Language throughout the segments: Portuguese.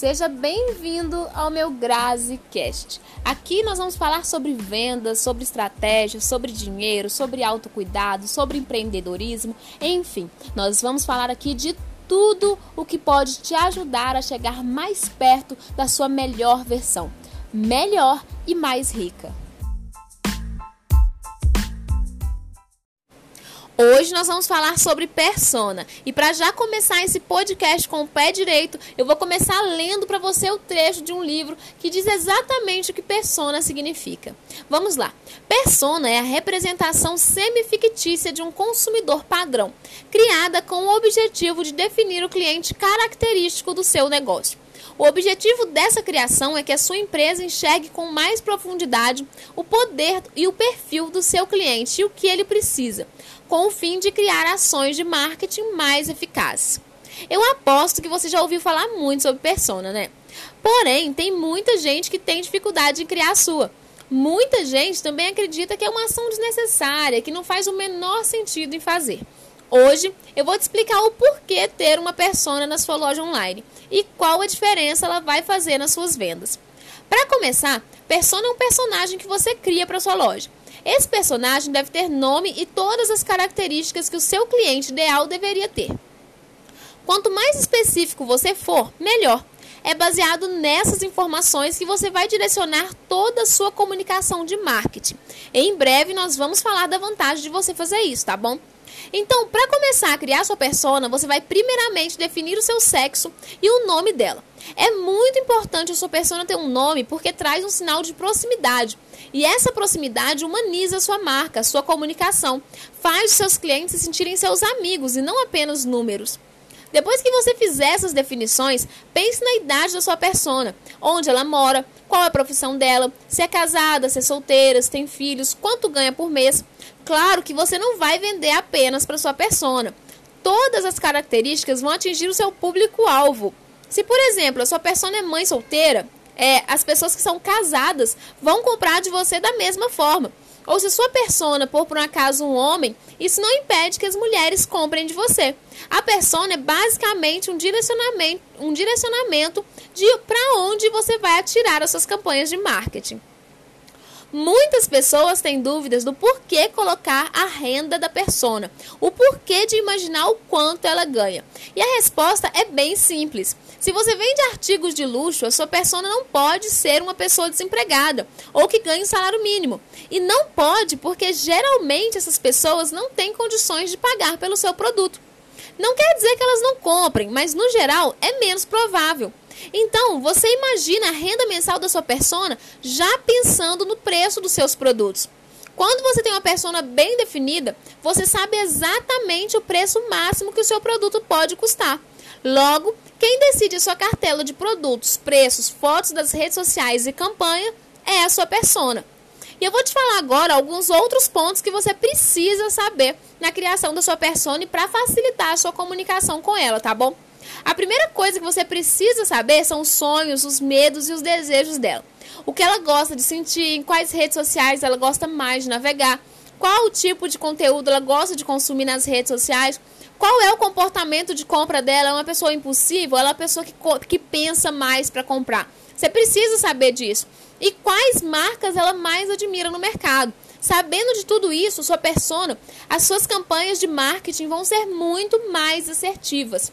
Seja bem-vindo ao meu GraziCast. Aqui nós vamos falar sobre vendas, sobre estratégia, sobre dinheiro, sobre autocuidado, sobre empreendedorismo, enfim, nós vamos falar aqui de tudo o que pode te ajudar a chegar mais perto da sua melhor versão, melhor e mais rica. Hoje nós vamos falar sobre persona. E para já começar esse podcast com o pé direito, eu vou começar lendo para você o trecho de um livro que diz exatamente o que persona significa. Vamos lá. Persona é a representação semifictícia de um consumidor padrão, criada com o objetivo de definir o cliente característico do seu negócio. O objetivo dessa criação é que a sua empresa enxergue com mais profundidade o poder e o perfil do seu cliente e o que ele precisa, com o fim de criar ações de marketing mais eficazes. Eu aposto que você já ouviu falar muito sobre persona, né? Porém, tem muita gente que tem dificuldade em criar a sua. Muita gente também acredita que é uma ação desnecessária, que não faz o menor sentido em fazer. Hoje eu vou te explicar o porquê ter uma persona na sua loja online e qual a diferença ela vai fazer nas suas vendas. Para começar, persona é um personagem que você cria para sua loja. Esse personagem deve ter nome e todas as características que o seu cliente ideal deveria ter. Quanto mais específico você for, melhor. É baseado nessas informações que você vai direcionar toda a sua comunicação de marketing. Em breve nós vamos falar da vantagem de você fazer isso, tá bom? Então, para começar a criar sua persona, você vai primeiramente definir o seu sexo e o nome dela. É muito importante a sua persona ter um nome porque traz um sinal de proximidade. E essa proximidade humaniza a sua marca, a sua comunicação, faz os seus clientes se sentirem seus amigos e não apenas números. Depois que você fizer essas definições, pense na idade da sua persona, onde ela mora, qual é a profissão dela, se é casada, se é solteira, se tem filhos, quanto ganha por mês. Claro que você não vai vender apenas para sua persona. Todas as características vão atingir o seu público-alvo. Se, por exemplo, a sua persona é mãe solteira, é, as pessoas que são casadas vão comprar de você da mesma forma. Ou se sua persona for por um acaso um homem, isso não impede que as mulheres comprem de você. A persona é basicamente um direcionamento, um direcionamento de para onde você vai atirar as suas campanhas de marketing. Muitas pessoas têm dúvidas do porquê colocar a renda da persona, o porquê de imaginar o quanto ela ganha. E a resposta é bem simples. Se você vende artigos de luxo, a sua persona não pode ser uma pessoa desempregada ou que ganha um salário mínimo. E não pode porque geralmente essas pessoas não têm condições de pagar pelo seu produto. Não quer dizer que elas não comprem, mas no geral é menos provável. Então, você imagina a renda mensal da sua persona já pensando no preço dos seus produtos. Quando você tem uma persona bem definida, você sabe exatamente o preço máximo que o seu produto pode custar. Logo, quem decide a sua cartela de produtos, preços, fotos das redes sociais e campanha é a sua persona. E eu vou te falar agora alguns outros pontos que você precisa saber na criação da sua persona para facilitar a sua comunicação com ela, tá bom? A primeira coisa que você precisa saber são os sonhos, os medos e os desejos dela. O que ela gosta de sentir, em quais redes sociais ela gosta mais de navegar, qual o tipo de conteúdo ela gosta de consumir nas redes sociais, qual é o comportamento de compra dela, é uma pessoa impulsiva ela é uma pessoa que, que pensa mais para comprar. Você precisa saber disso. E quais marcas ela mais admira no mercado. Sabendo de tudo isso, sua persona, as suas campanhas de marketing vão ser muito mais assertivas.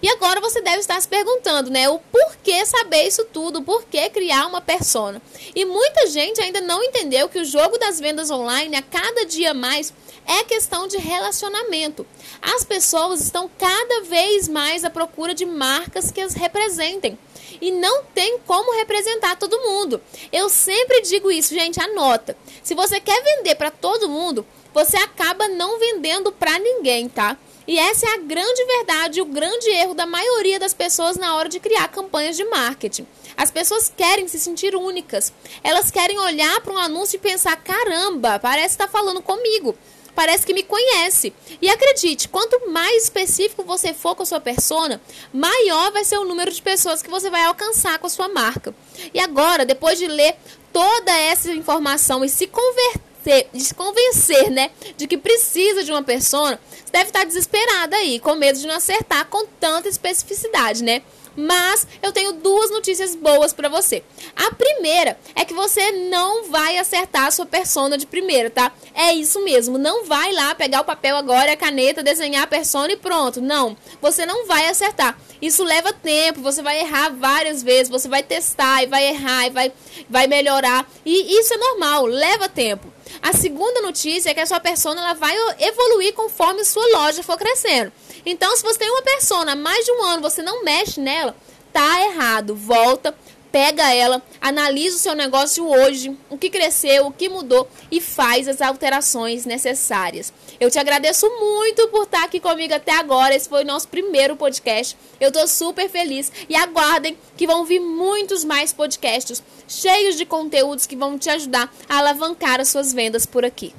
E agora você deve estar se perguntando, né? O porquê saber isso tudo, o porquê criar uma persona. E muita gente ainda não entendeu que o jogo das vendas online, a cada dia mais, é questão de relacionamento. As pessoas estão cada vez mais à procura de marcas que as representem. E não tem como representar todo mundo. Eu sempre digo isso, gente, anota. Se você quer vender para todo mundo, você acaba não vendendo para ninguém, tá? E essa é a grande verdade, o grande erro da maioria das pessoas na hora de criar campanhas de marketing. As pessoas querem se sentir únicas. Elas querem olhar para um anúncio e pensar: caramba, parece estar tá falando comigo. Parece que me conhece. E acredite, quanto mais específico você for com a sua persona, maior vai ser o número de pessoas que você vai alcançar com a sua marca. E agora, depois de ler toda essa informação e se converter de convencer, né, de que precisa de uma persona, você deve estar desesperada aí, com medo de não acertar com tanta especificidade, né? Mas eu tenho duas notícias boas para você. A primeira é que você não vai acertar a sua persona de primeira, tá? É isso mesmo, não vai lá pegar o papel agora, a caneta, desenhar a persona e pronto. Não, você não vai acertar. Isso leva tempo, você vai errar várias vezes, você vai testar e vai errar e vai, vai melhorar. E isso é normal, leva tempo. A segunda notícia é que a sua persona ela vai evoluir conforme sua loja for crescendo. Então, se você tem uma persona há mais de um ano, você não mexe nela, tá errado. Volta, pega ela, analisa o seu negócio hoje, o que cresceu, o que mudou e faz as alterações necessárias. Eu te agradeço muito por estar aqui comigo até agora. Esse foi o nosso primeiro podcast. Eu estou super feliz e aguardem que vão vir muitos mais podcasts cheios de conteúdos que vão te ajudar a alavancar as suas vendas por aqui.